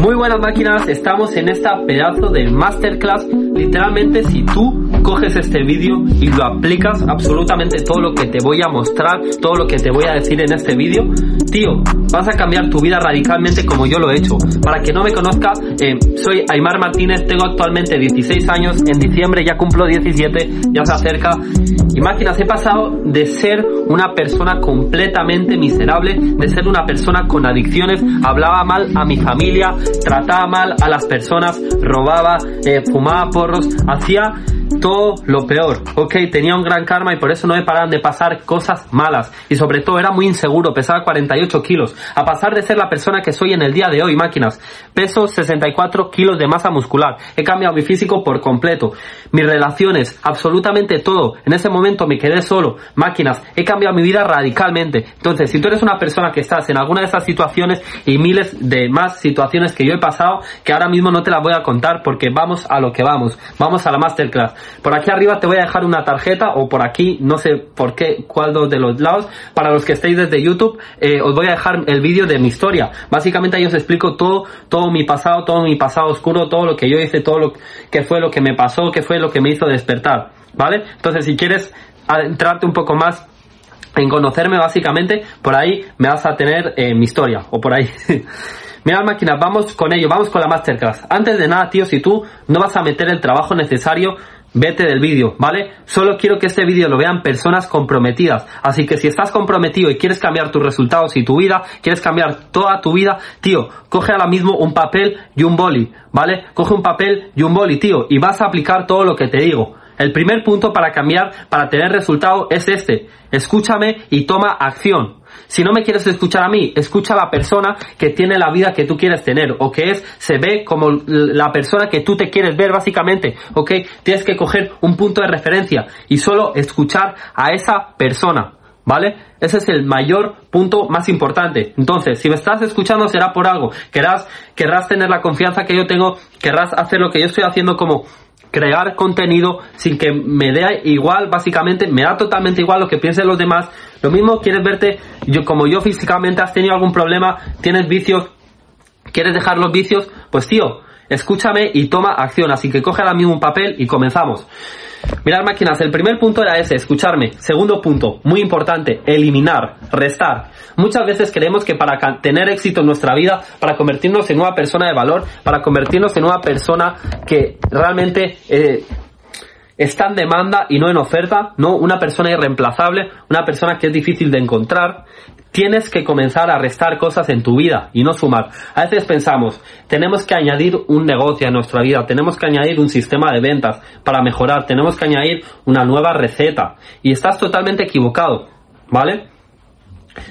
Muy buenas máquinas, estamos en esta pedazo de masterclass. Literalmente si tú coges este vídeo y lo aplicas absolutamente todo lo que te voy a mostrar, todo lo que te voy a decir en este vídeo, tío, vas a cambiar tu vida radicalmente como yo lo he hecho. Para que no me conozca, eh, soy Aymar Martínez, tengo actualmente 16 años, en diciembre ya cumplo 17, ya se acerca. Y máquinas, he pasado de ser una persona completamente miserable, de ser una persona con adicciones, hablaba mal a mi familia, trataba mal a las personas, robaba, eh, fumaba porros, hacía todo lo peor, ok, tenía un gran karma y por eso no me paraban de pasar cosas malas. Y sobre todo era muy inseguro, pesaba 48 kilos, a pasar de ser la persona que soy en el día de hoy, máquinas, peso 64 kilos de masa muscular, he cambiado mi físico por completo, mis relaciones, absolutamente todo, en ese momento me quedé solo, máquinas, he cambiado mi vida radicalmente, entonces si tú eres una persona que estás en alguna de esas situaciones y miles de más situaciones que yo he pasado, que ahora mismo no te las voy a contar porque vamos a lo que vamos, vamos a la masterclass, por aquí arriba te voy a dejar una tarjeta o por aquí, no sé por qué, cuál de los lados. Para los que estéis desde YouTube, eh, os voy a dejar el vídeo de mi historia. Básicamente ahí os explico todo, todo mi pasado, todo mi pasado oscuro, todo lo que yo hice, todo lo que fue lo que me pasó, que fue lo que me hizo despertar. ¿Vale? Entonces si quieres adentrarte un poco más en conocerme básicamente, por ahí me vas a tener eh, mi historia, o por ahí. Mira máquinas, vamos con ello, vamos con la masterclass. Antes de nada, tío, si tú no vas a meter el trabajo necesario, vete del vídeo, ¿vale? Solo quiero que este vídeo lo vean personas comprometidas. Así que si estás comprometido y quieres cambiar tus resultados y tu vida, quieres cambiar toda tu vida, tío, coge ahora mismo un papel y un boli, ¿vale? Coge un papel y un boli, tío, y vas a aplicar todo lo que te digo. El primer punto para cambiar, para tener resultado es este. Escúchame y toma acción. Si no me quieres escuchar a mí, escucha a la persona que tiene la vida que tú quieres tener o que es, se ve como la persona que tú te quieres ver básicamente, ¿ok? Tienes que coger un punto de referencia y solo escuchar a esa persona. ¿Vale? Ese es el mayor punto más importante. Entonces, si me estás escuchando será por algo. Querrás, querrás tener la confianza que yo tengo, querrás hacer lo que yo estoy haciendo como crear contenido sin que me dé igual, básicamente, me da totalmente igual lo que piensen los demás. Lo mismo quieres verte, yo como yo físicamente has tenido algún problema, tienes vicios, quieres dejar los vicios, pues tío, escúchame y toma acción. Así que coge ahora mismo un papel y comenzamos. Mirad máquinas, el primer punto era ese, escucharme. Segundo punto, muy importante, eliminar, restar. Muchas veces creemos que para tener éxito en nuestra vida, para convertirnos en una persona de valor, para convertirnos en una persona que realmente eh, está en demanda y no en oferta, no una persona irreemplazable, una persona que es difícil de encontrar, tienes que comenzar a restar cosas en tu vida y no sumar. A veces pensamos, tenemos que añadir un negocio a nuestra vida, tenemos que añadir un sistema de ventas para mejorar, tenemos que añadir una nueva receta y estás totalmente equivocado, ¿vale?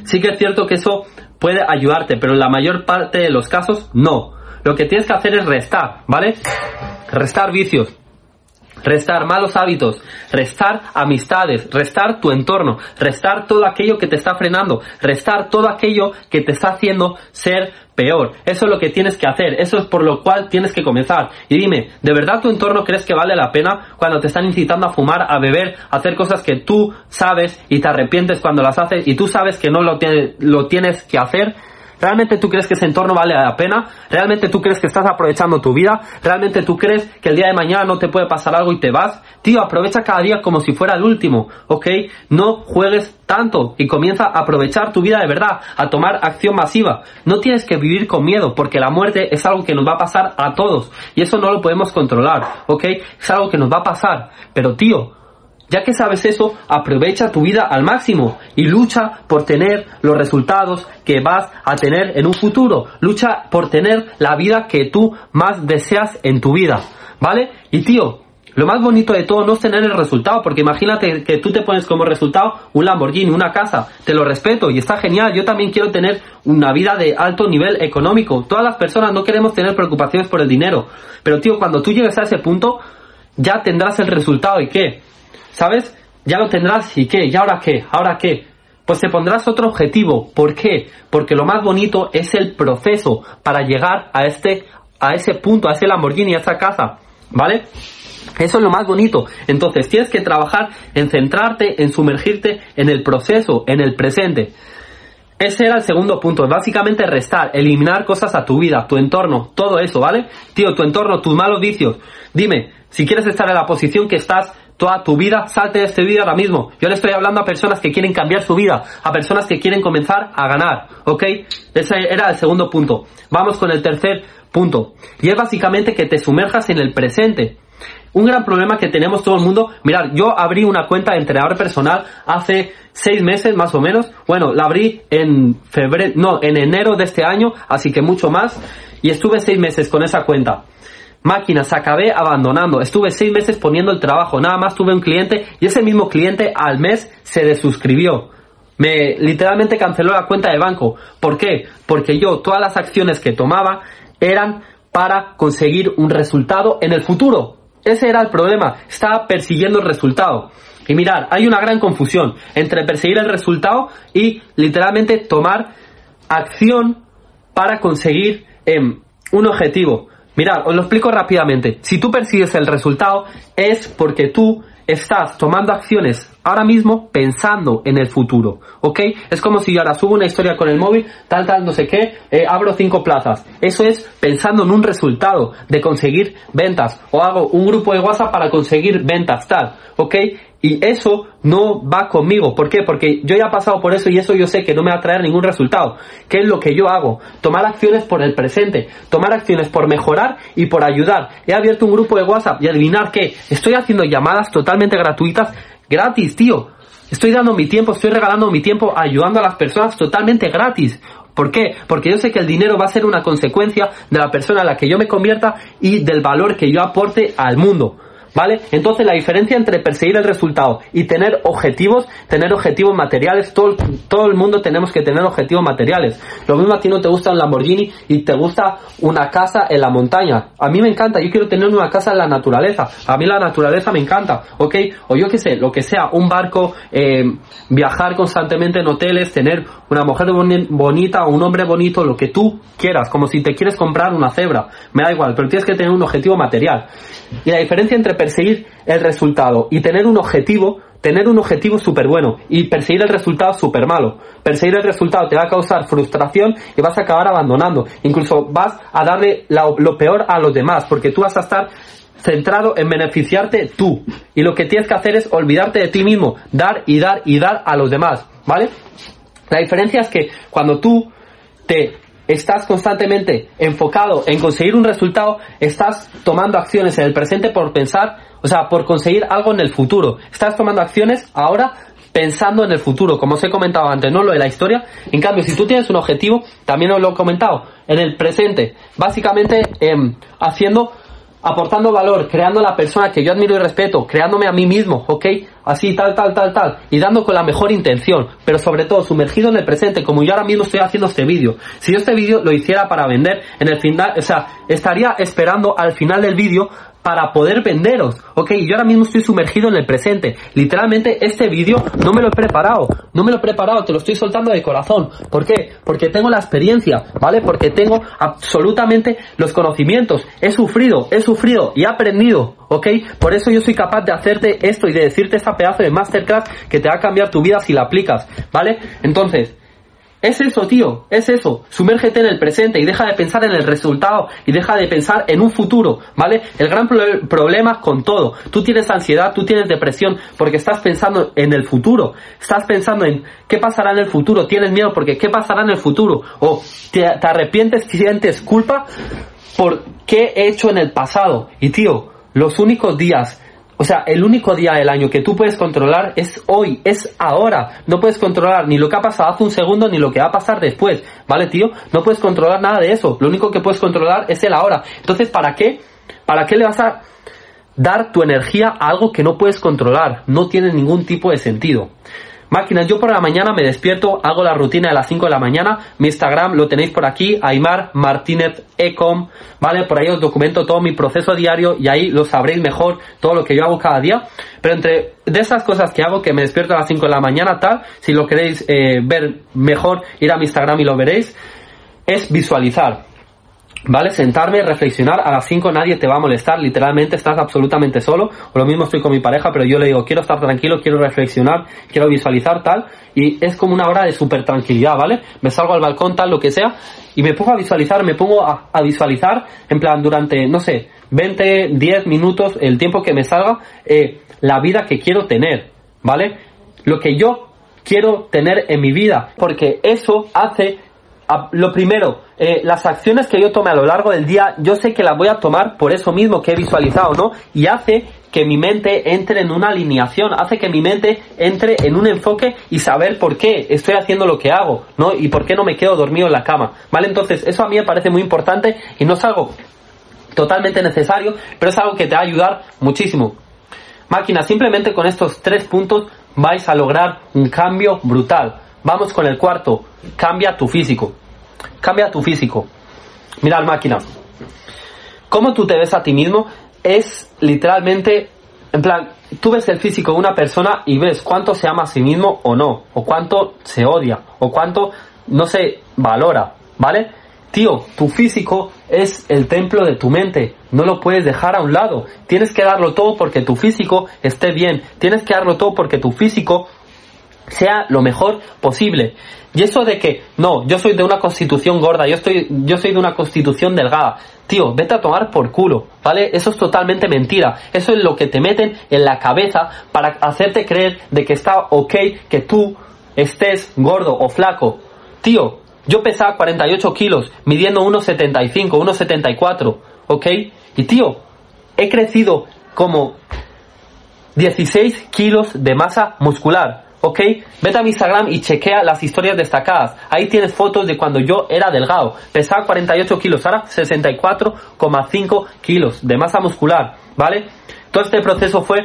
Sí que es cierto que eso puede ayudarte, pero en la mayor parte de los casos no. Lo que tienes que hacer es restar, ¿vale? Restar vicios, restar malos hábitos, restar amistades, restar tu entorno, restar todo aquello que te está frenando, restar todo aquello que te está haciendo ser peor. Eso es lo que tienes que hacer, eso es por lo cual tienes que comenzar. Y dime, ¿de verdad tu entorno crees que vale la pena cuando te están incitando a fumar, a beber, a hacer cosas que tú sabes y te arrepientes cuando las haces y tú sabes que no lo, lo tienes que hacer? ¿Realmente tú crees que ese entorno vale la pena? ¿Realmente tú crees que estás aprovechando tu vida? ¿Realmente tú crees que el día de mañana no te puede pasar algo y te vas? Tío, aprovecha cada día como si fuera el último, ¿ok? No juegues tanto y comienza a aprovechar tu vida de verdad, a tomar acción masiva. No tienes que vivir con miedo porque la muerte es algo que nos va a pasar a todos y eso no lo podemos controlar, ¿ok? Es algo que nos va a pasar. Pero tío, ya que sabes eso, aprovecha tu vida al máximo y lucha por tener los resultados que vas a tener en un futuro. Lucha por tener la vida que tú más deseas en tu vida. ¿Vale? Y tío, lo más bonito de todo no es tener el resultado, porque imagínate que tú te pones como resultado un Lamborghini, una casa, te lo respeto y está genial, yo también quiero tener una vida de alto nivel económico. Todas las personas no queremos tener preocupaciones por el dinero, pero tío, cuando tú llegues a ese punto, ya tendrás el resultado y qué? ¿Sabes? Ya lo tendrás y qué, ¿y ahora qué? ¿Ahora qué? Pues te pondrás otro objetivo. ¿Por qué? Porque lo más bonito es el proceso para llegar a este, a ese punto, a ese Lamborghini, a esa casa. ¿Vale? Eso es lo más bonito. Entonces tienes que trabajar en centrarte, en sumergirte en el proceso, en el presente. ese era el segundo punto, básicamente restar, eliminar cosas a tu vida, tu entorno, todo eso, ¿vale? Tío, tu entorno, tus malos vicios. Dime, si quieres estar en la posición que estás toda tu vida, salte de este vídeo ahora mismo. Yo le estoy hablando a personas que quieren cambiar su vida, a personas que quieren comenzar a ganar, ¿ok? Ese era el segundo punto. Vamos con el tercer punto. Y es básicamente que te sumerjas en el presente. Un gran problema que tenemos todo el mundo, mirad, yo abrí una cuenta de entrenador personal hace seis meses más o menos, bueno, la abrí en febrero, no, en enero de este año, así que mucho más, y estuve seis meses con esa cuenta. Máquinas, acabé abandonando, estuve seis meses poniendo el trabajo, nada más tuve un cliente y ese mismo cliente al mes se desuscribió. Me literalmente canceló la cuenta de banco. ¿Por qué? Porque yo todas las acciones que tomaba eran para conseguir un resultado en el futuro. Ese era el problema. Estaba persiguiendo el resultado. Y mirar, hay una gran confusión entre perseguir el resultado y literalmente tomar acción para conseguir em, un objetivo. Mirad, os lo explico rápidamente. Si tú persigues el resultado es porque tú estás tomando acciones ahora mismo pensando en el futuro, ¿ok? Es como si yo ahora subo una historia con el móvil, tal, tal, no sé qué, eh, abro cinco plazas. Eso es pensando en un resultado de conseguir ventas o hago un grupo de WhatsApp para conseguir ventas, tal, ¿ok? Y eso no va conmigo. ¿Por qué? Porque yo ya he pasado por eso y eso yo sé que no me va a traer ningún resultado. ¿Qué es lo que yo hago? Tomar acciones por el presente. Tomar acciones por mejorar y por ayudar. He abierto un grupo de WhatsApp y adivinar que estoy haciendo llamadas totalmente gratuitas. Gratis, tío. Estoy dando mi tiempo, estoy regalando mi tiempo ayudando a las personas totalmente gratis. ¿Por qué? Porque yo sé que el dinero va a ser una consecuencia de la persona a la que yo me convierta y del valor que yo aporte al mundo. ¿Vale? Entonces la diferencia entre perseguir el resultado y tener objetivos, tener objetivos materiales, todo, todo el mundo tenemos que tener objetivos materiales. Lo mismo a ti no te gusta un Lamborghini y te gusta una casa en la montaña. A mí me encanta, yo quiero tener una casa en la naturaleza. A mí la naturaleza me encanta, ¿ok? O yo qué sé, lo que sea, un barco, eh, viajar constantemente en hoteles, tener una mujer bonita o un hombre bonito, lo que tú quieras, como si te quieres comprar una cebra. Me da igual, pero tienes que tener un objetivo material. Y la diferencia entre perseguir el resultado y tener un objetivo, tener un objetivo súper bueno y perseguir el resultado súper malo. Perseguir el resultado te va a causar frustración y vas a acabar abandonando. Incluso vas a darle lo peor a los demás porque tú vas a estar centrado en beneficiarte tú. Y lo que tienes que hacer es olvidarte de ti mismo, dar y dar y dar a los demás. ¿Vale? La diferencia es que cuando tú te estás constantemente enfocado en conseguir un resultado, estás tomando acciones en el presente por pensar, o sea, por conseguir algo en el futuro. Estás tomando acciones ahora pensando en el futuro, como os he comentado antes, no lo de la historia. En cambio, si tú tienes un objetivo, también os lo he comentado, en el presente, básicamente em, haciendo aportando valor, creando la persona que yo admiro y respeto, creándome a mí mismo, ¿ok? Así, tal, tal, tal, tal, y dando con la mejor intención, pero sobre todo sumergido en el presente, como yo ahora mismo estoy haciendo este vídeo. Si yo este vídeo lo hiciera para vender, en el final, o sea, estaría esperando al final del vídeo para poder venderos, ¿ok? Yo ahora mismo estoy sumergido en el presente. Literalmente este vídeo no me lo he preparado, no me lo he preparado, te lo estoy soltando de corazón. ¿Por qué? Porque tengo la experiencia, ¿vale? Porque tengo absolutamente los conocimientos. He sufrido, he sufrido y he aprendido, ¿ok? Por eso yo soy capaz de hacerte esto y de decirte esta pedazo de masterclass que te va a cambiar tu vida si la aplicas, ¿vale? Entonces, es eso, tío, es eso. Sumérgete en el presente y deja de pensar en el resultado y deja de pensar en un futuro, ¿vale? El gran problema con todo. Tú tienes ansiedad, tú tienes depresión porque estás pensando en el futuro. Estás pensando en qué pasará en el futuro. Tienes miedo porque qué pasará en el futuro. O te, te arrepientes, sientes culpa por qué he hecho en el pasado. Y tío, los únicos días o sea, el único día del año que tú puedes controlar es hoy, es ahora. No puedes controlar ni lo que ha pasado hace un segundo ni lo que va a pasar después. ¿Vale, tío? No puedes controlar nada de eso. Lo único que puedes controlar es el ahora. Entonces, ¿para qué? ¿Para qué le vas a dar tu energía a algo que no puedes controlar? No tiene ningún tipo de sentido. Máquinas, yo por la mañana me despierto, hago la rutina de las 5 de la mañana, mi Instagram lo tenéis por aquí, Aymar Martínez Ecom, ¿vale? Por ahí os documento todo mi proceso diario y ahí lo sabréis mejor, todo lo que yo hago cada día. Pero entre de esas cosas que hago, que me despierto a las 5 de la mañana, tal, si lo queréis eh, ver mejor, ir a mi Instagram y lo veréis, es visualizar. ¿Vale? Sentarme, reflexionar, a las 5 nadie te va a molestar, literalmente estás absolutamente solo, o lo mismo estoy con mi pareja, pero yo le digo, quiero estar tranquilo, quiero reflexionar, quiero visualizar tal, y es como una hora de súper tranquilidad, ¿vale? Me salgo al balcón, tal, lo que sea, y me pongo a visualizar, me pongo a, a visualizar, en plan, durante, no sé, 20, 10 minutos, el tiempo que me salga, eh, la vida que quiero tener, ¿vale? Lo que yo quiero tener en mi vida, porque eso hace lo primero, eh, las acciones que yo tome a lo largo del día, yo sé que las voy a tomar por eso mismo que he visualizado, ¿no? Y hace que mi mente entre en una alineación, hace que mi mente entre en un enfoque y saber por qué estoy haciendo lo que hago, ¿no? Y por qué no me quedo dormido en la cama, ¿vale? Entonces, eso a mí me parece muy importante y no es algo totalmente necesario, pero es algo que te va a ayudar muchísimo. Máquina, simplemente con estos tres puntos vais a lograr un cambio brutal. Vamos con el cuarto, cambia tu físico. Cambia tu físico. Mira, máquina. Cómo tú te ves a ti mismo es literalmente, en plan, tú ves el físico de una persona y ves cuánto se ama a sí mismo o no, o cuánto se odia, o cuánto no se valora, ¿vale? Tío, tu físico es el templo de tu mente. No lo puedes dejar a un lado. Tienes que darlo todo porque tu físico esté bien. Tienes que darlo todo porque tu físico sea lo mejor posible. Y eso de que, no, yo soy de una constitución gorda, yo estoy, yo soy de una constitución delgada. Tío, vete a tomar por culo, ¿vale? Eso es totalmente mentira. Eso es lo que te meten en la cabeza para hacerte creer de que está ok que tú estés gordo o flaco. Tío, yo pesaba 48 kilos, midiendo 1,75, 1,74, ¿ok? Y tío, he crecido como 16 kilos de masa muscular. ¿Ok? Vete a mi Instagram y chequea las historias destacadas. Ahí tienes fotos de cuando yo era delgado. Pesaba 48 kilos, ahora 64,5 kilos de masa muscular, ¿vale? Todo este proceso fue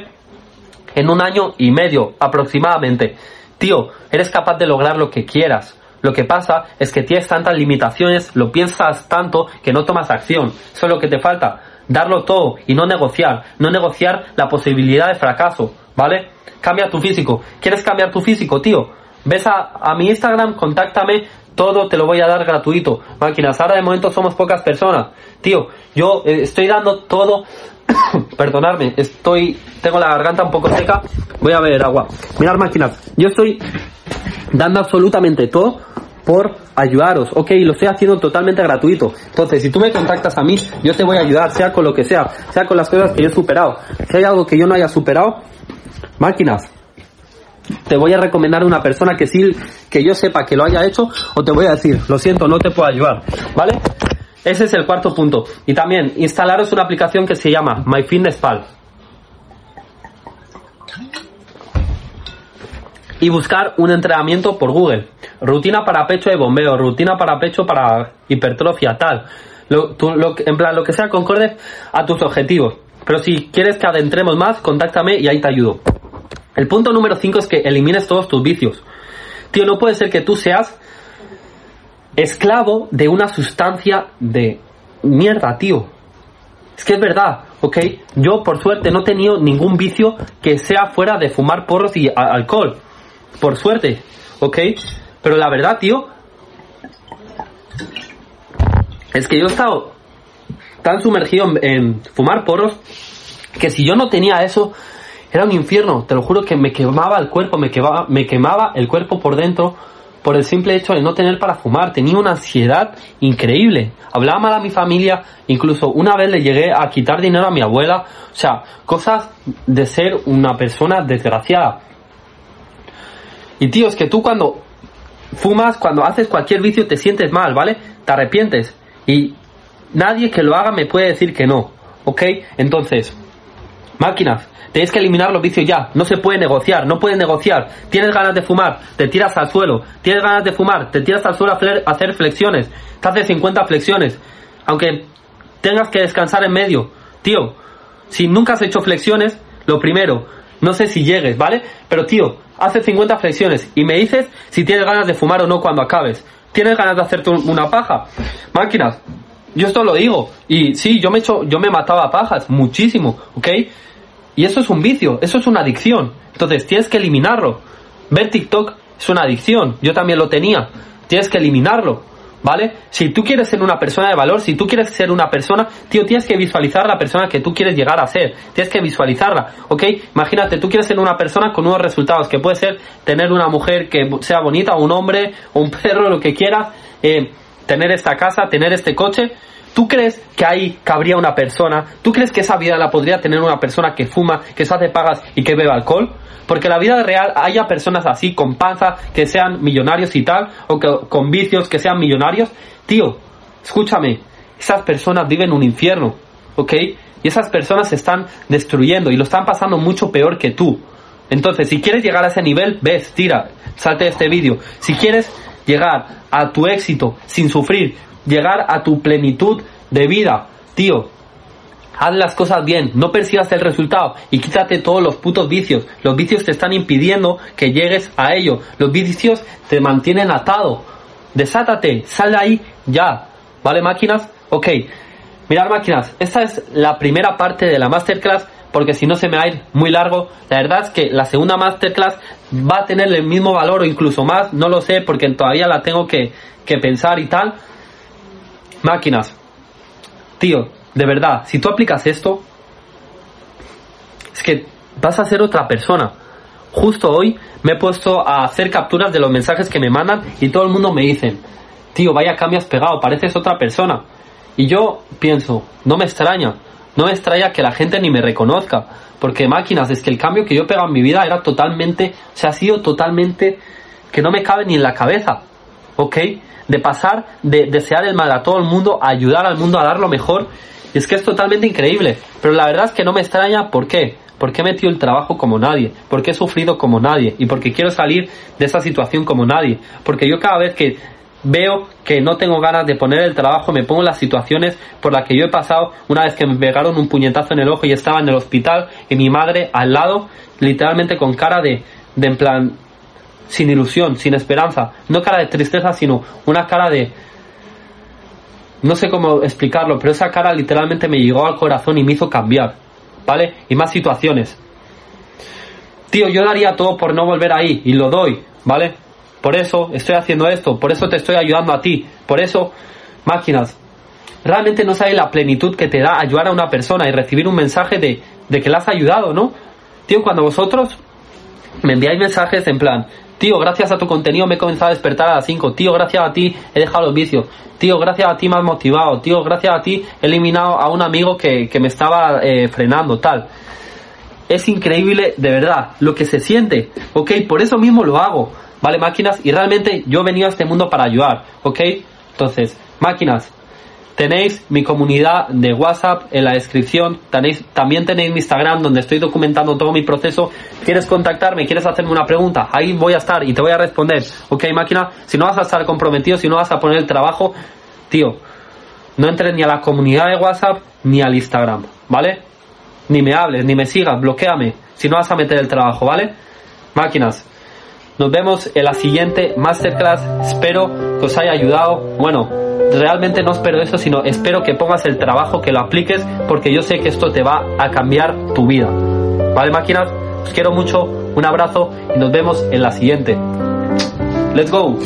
en un año y medio aproximadamente. Tío, eres capaz de lograr lo que quieras. Lo que pasa es que tienes tantas limitaciones, lo piensas tanto que no tomas acción. Eso es lo que te falta. Darlo todo y no negociar. No negociar la posibilidad de fracaso, ¿vale? Cambia tu físico. ¿Quieres cambiar tu físico, tío? Ves a, mi Instagram, contáctame, todo te lo voy a dar gratuito. Máquinas, ahora de momento somos pocas personas. Tío, yo eh, estoy dando todo. Perdonadme, estoy. Tengo la garganta un poco seca. Voy a beber agua. Mirad, máquinas, yo estoy dando absolutamente todo por ayudaros. Ok, lo estoy haciendo totalmente gratuito. Entonces, si tú me contactas a mí, yo te voy a ayudar, sea con lo que sea, sea con las cosas que yo he superado. Si hay algo que yo no haya superado, máquinas, te voy a recomendar una persona que sí, que yo sepa que lo haya hecho, o te voy a decir, lo siento, no te puedo ayudar, ¿vale? Ese es el cuarto punto. Y también, instalaros una aplicación que se llama MyFitnessPal. Y buscar un entrenamiento por Google. Rutina para pecho de bombeo, rutina para pecho para hipertrofia, tal. Lo, en plan, lo que sea concorde a tus objetivos. Pero si quieres que adentremos más, contáctame y ahí te ayudo. El punto número 5 es que elimines todos tus vicios. Tío, no puede ser que tú seas esclavo de una sustancia de mierda, tío. Es que es verdad, ¿ok? Yo, por suerte, no he tenido ningún vicio que sea fuera de fumar porros y alcohol. Por suerte, ¿ok? Pero la verdad, tío, es que yo he estado tan sumergido en fumar porros que si yo no tenía eso, era un infierno, te lo juro que me quemaba el cuerpo, me quemaba, me quemaba el cuerpo por dentro por el simple hecho de no tener para fumar. Tenía una ansiedad increíble. Hablaba mal a mi familia, incluso una vez le llegué a quitar dinero a mi abuela. O sea, cosas de ser una persona desgraciada. Y tío, es que tú cuando fumas, cuando haces cualquier vicio te sientes mal, ¿vale? Te arrepientes. Y nadie que lo haga me puede decir que no. ¿Ok? Entonces, máquinas, Tienes que eliminar los vicios ya. No se puede negociar, no puedes negociar. Tienes ganas de fumar, te tiras al suelo. Tienes ganas de fumar, te tiras al suelo a hacer, flexiones. Te haces 50 flexiones. Aunque tengas que descansar en medio. Tío, si nunca has hecho flexiones, lo primero, no sé si llegues, ¿vale? Pero tío, haces 50 flexiones y me dices si tienes ganas de fumar o no cuando acabes. ¿Tienes ganas de hacerte una paja? Máquinas, yo esto lo digo. Y sí, yo me, hecho, yo me mataba a pajas, muchísimo, ¿ok? Y eso es un vicio, eso es una adicción. Entonces tienes que eliminarlo. Ver TikTok es una adicción, yo también lo tenía. Tienes que eliminarlo, ¿Vale? Si tú quieres ser una persona de valor, si tú quieres ser una persona, tío, tienes que visualizar la persona que tú quieres llegar a ser. Tienes que visualizarla, ¿ok? Imagínate, tú quieres ser una persona con unos resultados, que puede ser tener una mujer que sea bonita, un hombre, un perro, lo que quieras, eh, tener esta casa, tener este coche. ¿Tú crees que ahí cabría una persona? ¿Tú crees que esa vida la podría tener una persona que fuma, que se hace pagas y que bebe alcohol? Porque la vida real haya personas así, con panza, que sean millonarios y tal, o que, con vicios, que sean millonarios. Tío, escúchame, esas personas viven un infierno, ¿ok? Y esas personas se están destruyendo y lo están pasando mucho peor que tú. Entonces, si quieres llegar a ese nivel, ves, tira, salte de este vídeo. Si quieres llegar a tu éxito sin sufrir, llegar a tu plenitud de vida, tío, Haz las cosas bien, no persigas el resultado y quítate todos los putos vicios. Los vicios te están impidiendo que llegues a ello. Los vicios te mantienen atado. Desátate, sal de ahí ya. ¿Vale, máquinas? Ok. Mirad, máquinas, esta es la primera parte de la masterclass porque si no se me va a ir muy largo. La verdad es que la segunda masterclass va a tener el mismo valor o incluso más. No lo sé porque todavía la tengo que, que pensar y tal. Máquinas. Tío, de verdad, si tú aplicas esto, es que vas a ser otra persona. Justo hoy me he puesto a hacer capturas de los mensajes que me mandan y todo el mundo me dice, tío, vaya cambio has pegado, pareces otra persona. Y yo pienso, no me extraña, no me extraña que la gente ni me reconozca, porque máquinas, es que el cambio que yo he pegado en mi vida era totalmente, o sea, ha sido totalmente que no me cabe ni en la cabeza, ¿ok? De pasar de desear el mal a todo el mundo, a ayudar al mundo a dar lo mejor y es que es totalmente increíble. Pero la verdad es que no me extraña por qué. Porque he metido el trabajo como nadie, porque he sufrido como nadie y porque quiero salir de esa situación como nadie. Porque yo cada vez que veo que no tengo ganas de poner el trabajo, me pongo en las situaciones por las que yo he pasado una vez que me pegaron un puñetazo en el ojo y estaba en el hospital y mi madre al lado, literalmente con cara de, de en plan, sin ilusión, sin esperanza, no cara de tristeza, sino una cara de, no sé cómo explicarlo, pero esa cara literalmente me llegó al corazón y me hizo cambiar, ¿vale? Y más situaciones. Tío, yo daría todo por no volver ahí y lo doy, ¿vale? Por eso estoy haciendo esto, por eso te estoy ayudando a ti, por eso, máquinas, realmente no sabes la plenitud que te da ayudar a una persona y recibir un mensaje de, de que la has ayudado, ¿no? Tío, cuando vosotros me enviáis mensajes en plan, Tío, gracias a tu contenido me he comenzado a despertar a las 5. Tío, gracias a ti he dejado los vicios. Tío, gracias a ti me has motivado. Tío, gracias a ti he eliminado a un amigo que, me estaba eh, frenando, tal. Es increíble, de verdad, lo que se siente. Ok, por eso mismo lo hago. ¿Vale, máquinas? Y realmente yo he venido a este mundo para ayudar. Ok, entonces, máquinas, Tenéis mi comunidad de WhatsApp en la descripción. Tenéis, también tenéis mi Instagram donde estoy documentando todo mi proceso. ¿Quieres contactarme? ¿Quieres hacerme una pregunta? Ahí voy a estar y te voy a responder. Ok, máquina. Si no vas a estar comprometido, si no vas a poner el trabajo, tío, no entres ni a la comunidad de WhatsApp ni al Instagram. ¿Vale? Ni me hables, ni me sigas, bloqueame. Si no vas a meter el trabajo, ¿vale? Máquinas. Nos vemos en la siguiente masterclass. Espero que os haya ayudado. Bueno, realmente no espero eso, sino espero que pongas el trabajo, que lo apliques, porque yo sé que esto te va a cambiar tu vida. ¿Vale, máquinas? Os quiero mucho, un abrazo y nos vemos en la siguiente. Let's go.